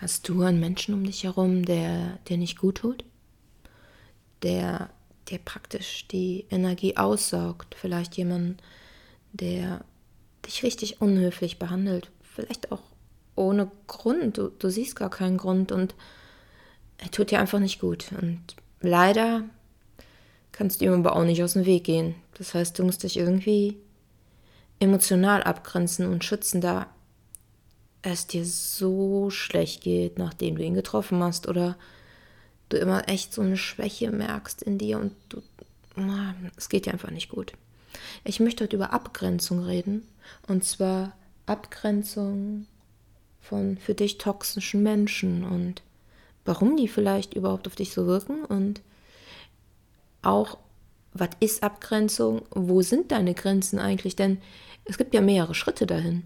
Hast du einen Menschen um dich herum, der dir nicht gut tut? Der dir praktisch die Energie aussaugt? Vielleicht jemand, der dich richtig unhöflich behandelt? Vielleicht auch ohne Grund. Du, du siehst gar keinen Grund und er tut dir einfach nicht gut. Und leider kannst du ihm aber auch nicht aus dem Weg gehen. Das heißt, du musst dich irgendwie emotional abgrenzen und schützen, da es dir so schlecht geht, nachdem du ihn getroffen hast oder du immer echt so eine Schwäche merkst in dir und du, es geht dir einfach nicht gut. Ich möchte heute über Abgrenzung reden und zwar Abgrenzung von für dich toxischen Menschen und warum die vielleicht überhaupt auf dich so wirken und auch, was ist Abgrenzung, wo sind deine Grenzen eigentlich, denn es gibt ja mehrere Schritte dahin.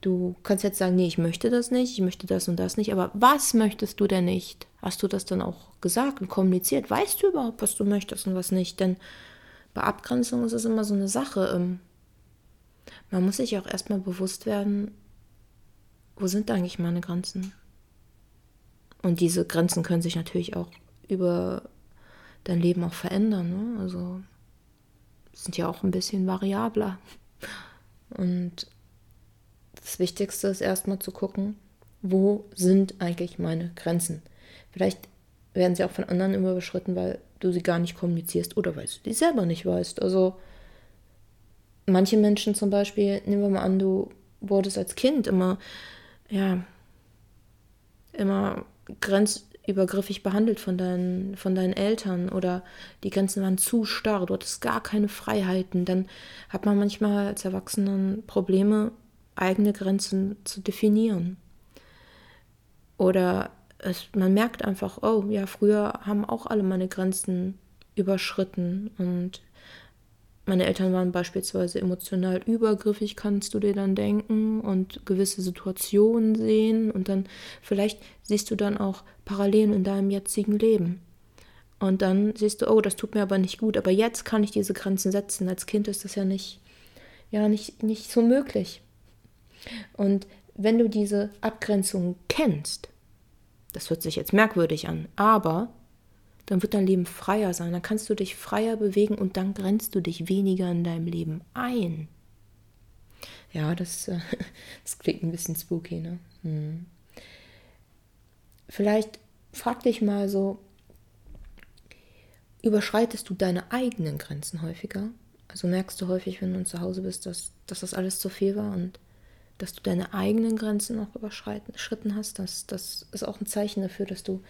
Du kannst jetzt sagen, nee, ich möchte das nicht, ich möchte das und das nicht, aber was möchtest du denn nicht? Hast du das dann auch gesagt und kommuniziert? Weißt du überhaupt, was du möchtest und was nicht? Denn bei Abgrenzung ist es immer so eine Sache. Ähm, man muss sich auch erstmal bewusst werden, wo sind eigentlich meine Grenzen? Und diese Grenzen können sich natürlich auch über dein Leben auch verändern. Ne? Also sind ja auch ein bisschen variabler. Und das Wichtigste ist erstmal zu gucken, wo sind eigentlich meine Grenzen? Vielleicht werden sie auch von anderen immer überschritten, weil du sie gar nicht kommunizierst oder weil du die selber nicht weißt. Also manche Menschen zum Beispiel, nehmen wir mal an, du wurdest als Kind immer, ja, immer grenzübergriffig behandelt von deinen, von deinen Eltern oder die Grenzen waren zu starr, du hattest gar keine Freiheiten, dann hat man manchmal als Erwachsenen Probleme, eigene Grenzen zu definieren. Oder es, man merkt einfach, oh ja, früher haben auch alle meine Grenzen überschritten und meine Eltern waren beispielsweise emotional übergriffig, kannst du dir dann denken und gewisse Situationen sehen und dann vielleicht siehst du dann auch Parallelen in deinem jetzigen Leben. Und dann siehst du, oh, das tut mir aber nicht gut, aber jetzt kann ich diese Grenzen setzen. Als Kind ist das ja nicht, ja, nicht, nicht so möglich. Und wenn du diese Abgrenzung kennst, das hört sich jetzt merkwürdig an, aber dann wird dein Leben freier sein. Dann kannst du dich freier bewegen und dann grenzt du dich weniger in deinem Leben ein. Ja, das, äh, das klingt ein bisschen spooky, ne? Hm. Vielleicht frag dich mal so, überschreitest du deine eigenen Grenzen häufiger? Also merkst du häufig, wenn du zu Hause bist, dass, dass das alles zu viel war und dass du deine eigenen Grenzen auch überschritten hast. Das, das ist auch ein Zeichen dafür, dass du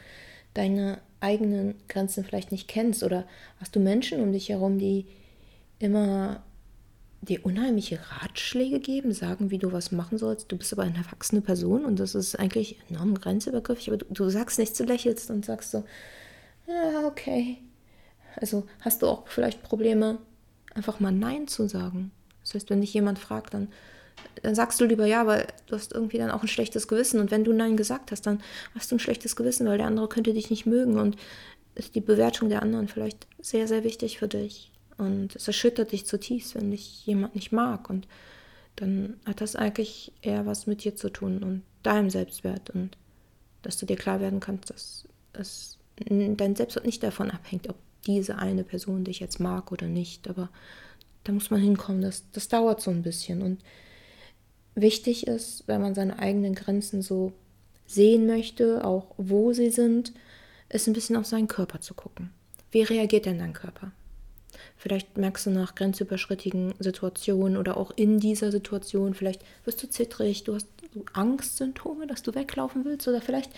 deine eigenen Grenzen vielleicht nicht kennst oder hast du Menschen um dich herum, die immer dir unheimliche Ratschläge geben, sagen, wie du was machen sollst. Du bist aber eine erwachsene Person und das ist eigentlich enorm grenzübergriffig, aber du, du sagst nichts, du lächelst und sagst so, ja, okay. Also hast du auch vielleicht Probleme, einfach mal Nein zu sagen. Das heißt, wenn dich jemand fragt, dann dann sagst du lieber ja, weil du hast irgendwie dann auch ein schlechtes Gewissen. Und wenn du Nein gesagt hast, dann hast du ein schlechtes Gewissen, weil der andere könnte dich nicht mögen. Und ist die Bewertung der anderen vielleicht sehr, sehr wichtig für dich. Und es erschüttert dich zutiefst, wenn dich jemand nicht mag. Und dann hat das eigentlich eher was mit dir zu tun und deinem Selbstwert. Und dass du dir klar werden kannst, dass es dein Selbstwert nicht davon abhängt, ob diese eine Person dich jetzt mag oder nicht. Aber da muss man hinkommen. Das, das dauert so ein bisschen. Und wichtig ist, wenn man seine eigenen Grenzen so sehen möchte, auch wo sie sind, ist ein bisschen auf seinen Körper zu gucken. Wie reagiert denn dein Körper? Vielleicht merkst du nach grenzüberschrittigen Situationen oder auch in dieser Situation, vielleicht wirst du zittrig, du hast Angstsymptome, dass du weglaufen willst oder vielleicht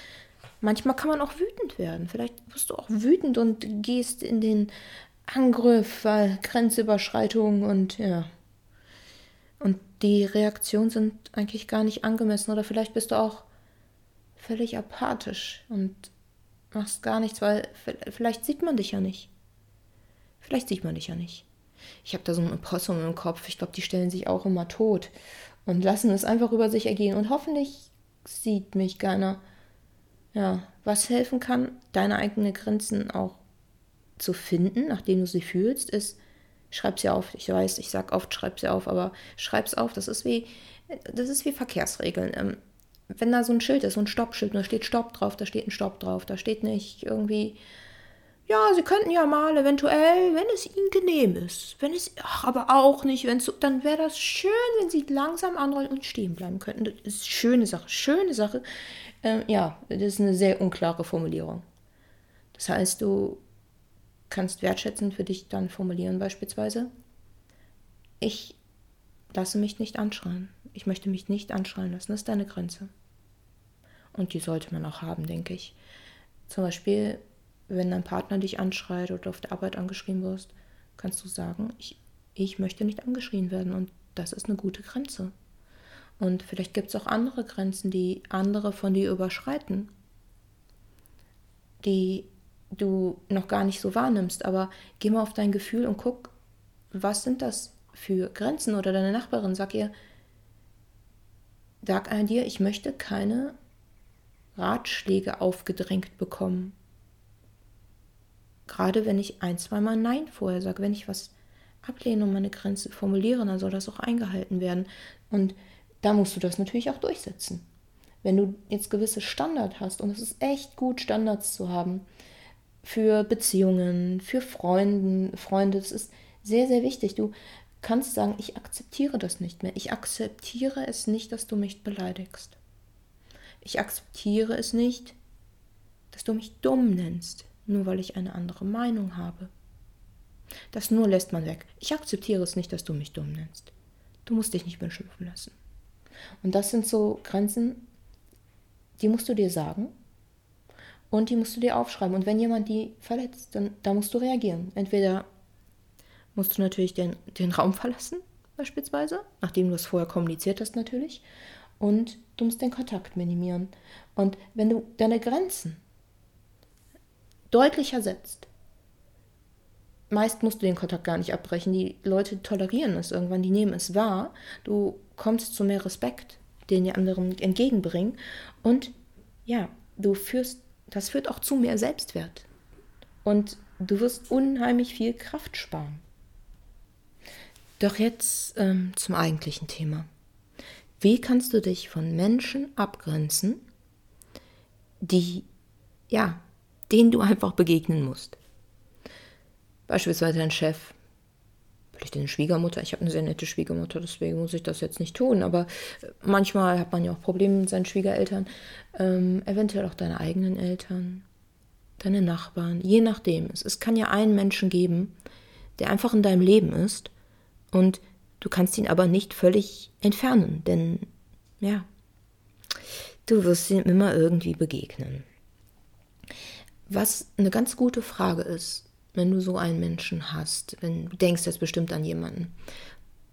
manchmal kann man auch wütend werden. Vielleicht wirst du auch wütend und gehst in den Angriff, weil Grenzüberschreitung und ja, und die Reaktionen sind eigentlich gar nicht angemessen oder vielleicht bist du auch völlig apathisch und machst gar nichts, weil vielleicht sieht man dich ja nicht. Vielleicht sieht man dich ja nicht. Ich habe da so ein Opossum im Kopf. Ich glaube, die stellen sich auch immer tot und lassen es einfach über sich ergehen. Und hoffentlich sieht mich keiner. Ja, was helfen kann, deine eigenen Grenzen auch zu finden, nachdem du sie fühlst, ist Schreib sie auf. Ich weiß, ich sage oft, schreib sie auf, aber schreib es auf. Das ist wie, das ist wie Verkehrsregeln. Ähm, wenn da so ein Schild ist, so ein Stoppschild, da steht Stopp drauf, da steht ein Stopp drauf, da steht nicht irgendwie, ja, Sie könnten ja mal eventuell, wenn es Ihnen genehm ist, wenn es, ach, aber auch nicht, wenn es, dann wäre das schön, wenn Sie langsam anrollen und stehen bleiben könnten. Das ist eine schöne Sache, schöne Sache. Ähm, ja, das ist eine sehr unklare Formulierung. Das heißt, du kannst wertschätzend für dich dann formulieren beispielsweise, ich lasse mich nicht anschreien. Ich möchte mich nicht anschreien lassen. Das ist deine Grenze. Und die sollte man auch haben, denke ich. Zum Beispiel, wenn dein Partner dich anschreit oder auf der Arbeit angeschrien wirst, kannst du sagen, ich, ich möchte nicht angeschrien werden. Und das ist eine gute Grenze. Und vielleicht gibt es auch andere Grenzen, die andere von dir überschreiten, die du noch gar nicht so wahrnimmst. Aber geh mal auf dein Gefühl und guck, was sind das für Grenzen? Oder deine Nachbarin, sag ihr, sag an dir, ich möchte keine Ratschläge aufgedrängt bekommen. Gerade wenn ich ein, zweimal Nein vorher sage, wenn ich was ablehne und meine Grenze formuliere, dann soll das auch eingehalten werden. Und da musst du das natürlich auch durchsetzen. Wenn du jetzt gewisse Standards hast, und es ist echt gut, Standards zu haben, für Beziehungen, für Freunden, Freunde, das ist sehr, sehr wichtig. Du kannst sagen, ich akzeptiere das nicht mehr. Ich akzeptiere es nicht, dass du mich beleidigst. Ich akzeptiere es nicht, dass du mich dumm nennst, nur weil ich eine andere Meinung habe. Das nur lässt man weg. Ich akzeptiere es nicht, dass du mich dumm nennst. Du musst dich nicht beschimpfen lassen. Und das sind so Grenzen, die musst du dir sagen und die musst du dir aufschreiben. Und wenn jemand die verletzt, dann da musst du reagieren. Entweder musst du natürlich den, den Raum verlassen, beispielsweise, nachdem du es vorher kommuniziert hast natürlich. Und du musst den Kontakt minimieren. Und wenn du deine Grenzen deutlicher setzt, meist musst du den Kontakt gar nicht abbrechen. Die Leute tolerieren es irgendwann, die nehmen es wahr. Du kommst zu mehr Respekt, den die anderen entgegenbringen. Und ja, du führst, das führt auch zu mehr Selbstwert. Und du wirst unheimlich viel Kraft sparen. Doch jetzt ähm, zum eigentlichen Thema. Wie kannst du dich von Menschen abgrenzen, die, ja, denen du einfach begegnen musst? Beispielsweise dein Chef, vielleicht deine Schwiegermutter. Ich habe eine sehr nette Schwiegermutter, deswegen muss ich das jetzt nicht tun. Aber äh, manchmal hat man ja auch Probleme mit seinen Schwiegereltern. Ähm, eventuell auch deine eigenen Eltern, deine Nachbarn, je nachdem. Es, es kann ja einen Menschen geben, der einfach in deinem Leben ist und du kannst ihn aber nicht völlig entfernen, denn ja, du wirst ihm immer irgendwie begegnen. Was eine ganz gute Frage ist, wenn du so einen Menschen hast, wenn du denkst jetzt bestimmt an jemanden.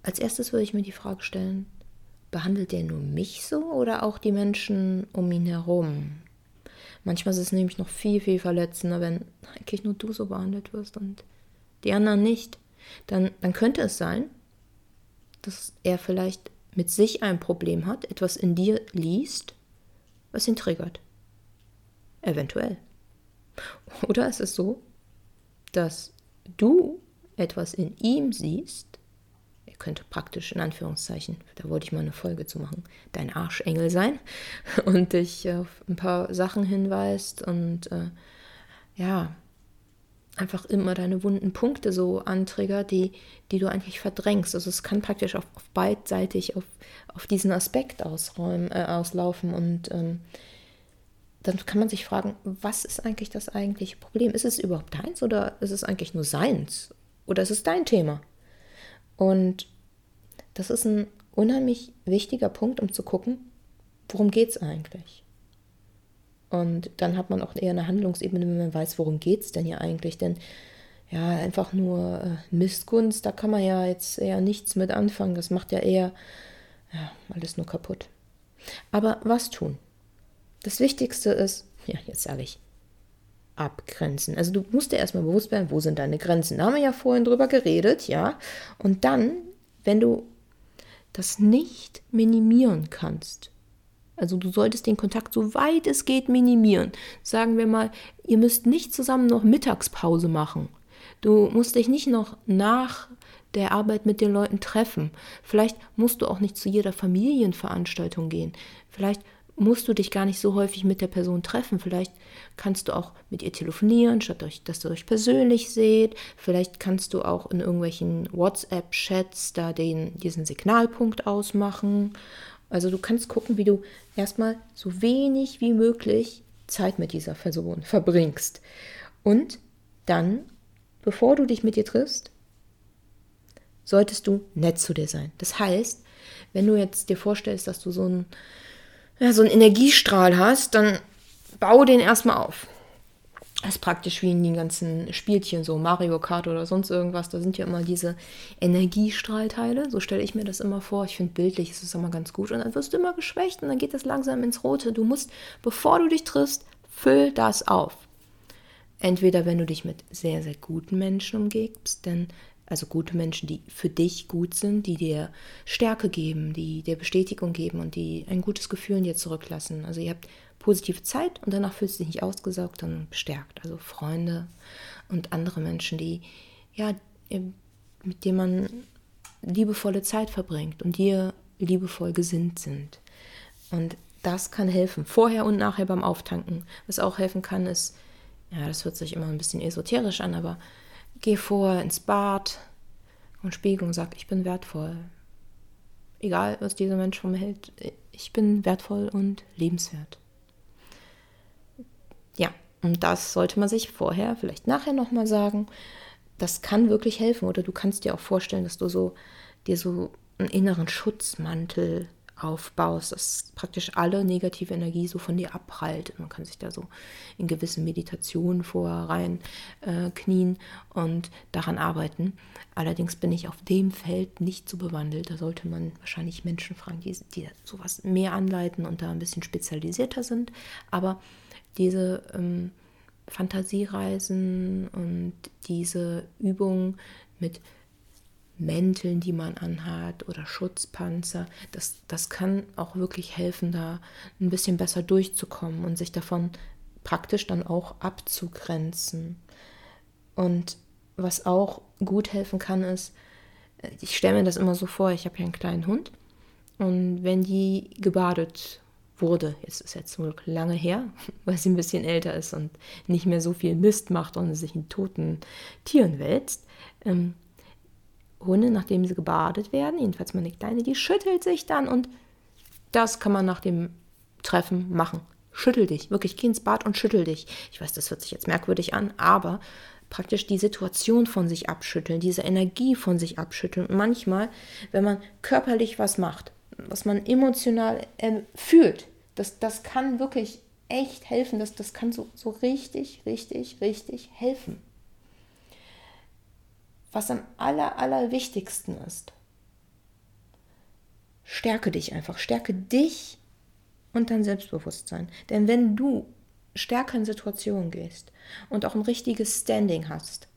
Als erstes würde ich mir die Frage stellen, behandelt der nur mich so oder auch die Menschen um ihn herum? Manchmal ist es nämlich noch viel, viel verletzender, wenn eigentlich nur du so behandelt wirst und die anderen nicht dann, dann könnte es sein, dass er vielleicht mit sich ein Problem hat, etwas in dir liest, was ihn triggert. Eventuell. Oder ist es so, dass du etwas in ihm siehst, er könnte praktisch in Anführungszeichen, da wollte ich mal eine Folge zu machen, dein Arschengel sein und dich auf ein paar Sachen hinweist und äh, ja, einfach immer deine wunden Punkte so antriggert, die, die du eigentlich verdrängst. Also es kann praktisch auf, auf beidseitig auf, auf diesen Aspekt ausräumen, äh, auslaufen und ähm, dann kann man sich fragen, was ist eigentlich das eigentliche Problem? Ist es überhaupt deins oder ist es eigentlich nur seins? Oder ist es dein Thema? Und das ist ein unheimlich wichtiger Punkt, um zu gucken, worum geht es eigentlich? Und dann hat man auch eher eine Handlungsebene, wenn man weiß, worum geht es denn hier eigentlich. Denn ja, einfach nur äh, Missgunst, da kann man ja jetzt eher nichts mit anfangen. Das macht ja eher ja, alles nur kaputt. Aber was tun? Das Wichtigste ist, ja, jetzt sage ich, abgrenzen. Also du musst dir erstmal bewusst werden, wo sind deine Grenzen. Da haben wir ja vorhin drüber geredet, ja. Und dann, wenn du das nicht minimieren kannst, also du solltest den Kontakt so weit es geht minimieren. Sagen wir mal, ihr müsst nicht zusammen noch Mittagspause machen. Du musst dich nicht noch nach der Arbeit mit den Leuten treffen. Vielleicht musst du auch nicht zu jeder Familienveranstaltung gehen. Vielleicht musst du dich gar nicht so häufig mit der Person treffen. Vielleicht kannst du auch mit ihr telefonieren, statt euch, dass ihr euch persönlich seht. Vielleicht kannst du auch in irgendwelchen WhatsApp-Chats da den, diesen Signalpunkt ausmachen. Also du kannst gucken, wie du erstmal so wenig wie möglich Zeit mit dieser Person verbringst. Und dann, bevor du dich mit ihr triffst, solltest du nett zu dir sein. Das heißt, wenn du jetzt dir vorstellst, dass du so ein ja, so einen Energiestrahl hast, dann bau den erstmal auf. Das ist praktisch wie in den ganzen Spielchen, so Mario Kart oder sonst irgendwas. Da sind ja immer diese Energiestrahlteile. So stelle ich mir das immer vor. Ich finde, bildlich ist es immer ganz gut. Und dann wirst du immer geschwächt und dann geht das langsam ins Rote. Du musst, bevor du dich triffst, füll das auf. Entweder wenn du dich mit sehr, sehr guten Menschen umgibst, denn also gute Menschen, die für dich gut sind, die dir Stärke geben, die dir Bestätigung geben und die ein gutes Gefühl in dir zurücklassen. Also ihr habt positive Zeit und danach fühlst du dich nicht ausgesaugt, sondern bestärkt. Also Freunde und andere Menschen, die ja mit denen man liebevolle Zeit verbringt und dir liebevoll gesinnt sind. Und das kann helfen, vorher und nachher beim Auftanken. Was auch helfen kann, ist, ja, das hört sich immer ein bisschen esoterisch an, aber Geh vor ins Bad und spiegel und sag, ich bin wertvoll. Egal, was dieser Mensch von mir hält, ich bin wertvoll und lebenswert. Ja, und das sollte man sich vorher, vielleicht nachher nochmal sagen. Das kann wirklich helfen. Oder du kannst dir auch vorstellen, dass du so dir so einen inneren Schutzmantel aufbaust, dass praktisch alle negative Energie so von dir abprallt. Man kann sich da so in gewissen Meditationen vorher rein äh, knien und daran arbeiten. Allerdings bin ich auf dem Feld nicht so bewandelt. Da sollte man wahrscheinlich Menschen fragen, die, die sowas mehr anleiten und da ein bisschen spezialisierter sind. Aber diese ähm, Fantasiereisen und diese Übungen mit Mänteln, die man anhat oder Schutzpanzer. Das, das kann auch wirklich helfen, da ein bisschen besser durchzukommen und sich davon praktisch dann auch abzugrenzen. Und was auch gut helfen kann, ist, ich stelle mir das immer so vor, ich habe ja einen kleinen Hund und wenn die gebadet wurde, jetzt ist jetzt Glück lange her, weil sie ein bisschen älter ist und nicht mehr so viel Mist macht und sich in toten Tieren wälzt, ähm, Hunde, nachdem sie gebadet werden, jedenfalls meine Kleine, die schüttelt sich dann und das kann man nach dem Treffen machen. Schüttel dich, wirklich geh ins Bad und schüttel dich. Ich weiß, das hört sich jetzt merkwürdig an, aber praktisch die Situation von sich abschütteln, diese Energie von sich abschütteln. Und manchmal, wenn man körperlich was macht, was man emotional äh, fühlt, das, das kann wirklich echt helfen. Das, das kann so, so richtig, richtig, richtig helfen was am aller, aller wichtigsten ist. Stärke dich einfach, stärke dich und dein Selbstbewusstsein. Denn wenn du stärker in Situationen gehst und auch ein richtiges Standing hast,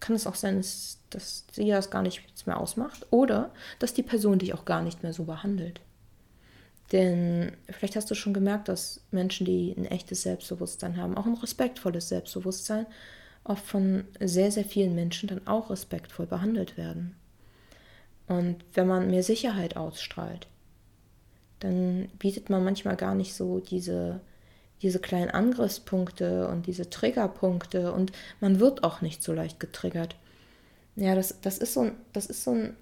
kann es auch sein, dass, dass sie das gar nichts mehr ausmacht oder dass die Person dich auch gar nicht mehr so behandelt. Denn vielleicht hast du schon gemerkt, dass Menschen, die ein echtes Selbstbewusstsein haben, auch ein respektvolles Selbstbewusstsein, oft von sehr, sehr vielen Menschen dann auch respektvoll behandelt werden. Und wenn man mehr Sicherheit ausstrahlt, dann bietet man manchmal gar nicht so diese, diese kleinen Angriffspunkte und diese Triggerpunkte und man wird auch nicht so leicht getriggert. Ja, das, das, ist, so ein, das ist so ein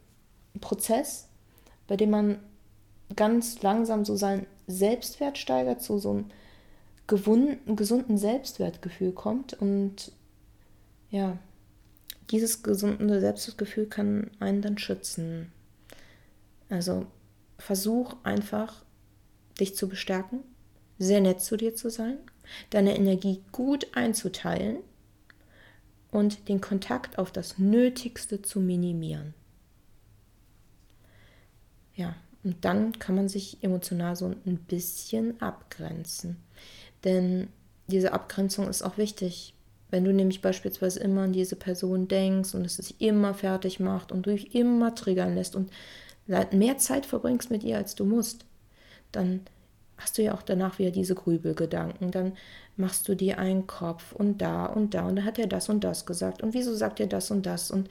Prozess, bei dem man ganz langsam so seinen Selbstwert steigert, zu so einem gesunden Selbstwertgefühl kommt und ja, dieses gesunde Selbstgefühl kann einen dann schützen. Also versuch einfach, dich zu bestärken, sehr nett zu dir zu sein, deine Energie gut einzuteilen und den Kontakt auf das Nötigste zu minimieren. Ja, und dann kann man sich emotional so ein bisschen abgrenzen. Denn diese Abgrenzung ist auch wichtig. Wenn du nämlich beispielsweise immer an diese Person denkst und es sich immer fertig macht und du dich immer triggern lässt und mehr Zeit verbringst mit ihr, als du musst, dann hast du ja auch danach wieder diese Grübelgedanken. Dann machst du dir einen Kopf und da und da und da hat er das und das gesagt und wieso sagt er das und das und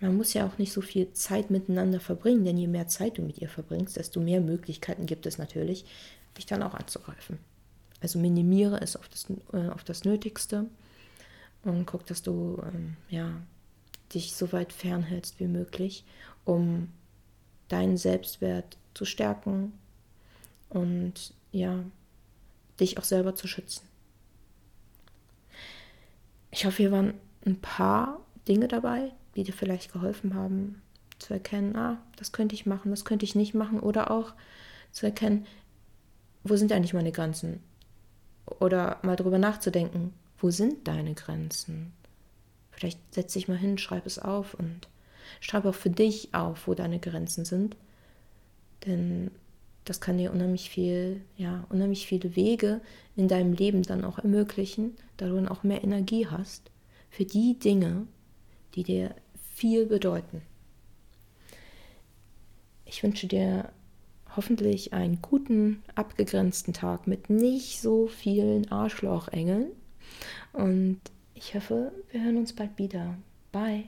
man muss ja auch nicht so viel Zeit miteinander verbringen, denn je mehr Zeit du mit ihr verbringst, desto mehr Möglichkeiten gibt es natürlich, dich dann auch anzugreifen. Also minimiere es auf das, äh, auf das Nötigste und guck, dass du ähm, ja, dich so weit fernhältst wie möglich, um deinen Selbstwert zu stärken und ja, dich auch selber zu schützen. Ich hoffe, hier waren ein paar Dinge dabei, die dir vielleicht geholfen haben, zu erkennen, ah, das könnte ich machen, das könnte ich nicht machen oder auch zu erkennen, wo sind eigentlich meine Grenzen? Oder mal drüber nachzudenken, wo sind deine Grenzen? Vielleicht setz dich mal hin, schreib es auf und schreib auch für dich auf, wo deine Grenzen sind. Denn das kann dir unheimlich viel, ja, unheimlich viele Wege in deinem Leben dann auch ermöglichen, da du dann auch mehr Energie hast für die Dinge, die dir viel bedeuten. Ich wünsche dir hoffentlich einen guten, abgegrenzten Tag mit nicht so vielen Arschlochengeln. Und ich hoffe, wir hören uns bald wieder. Bye.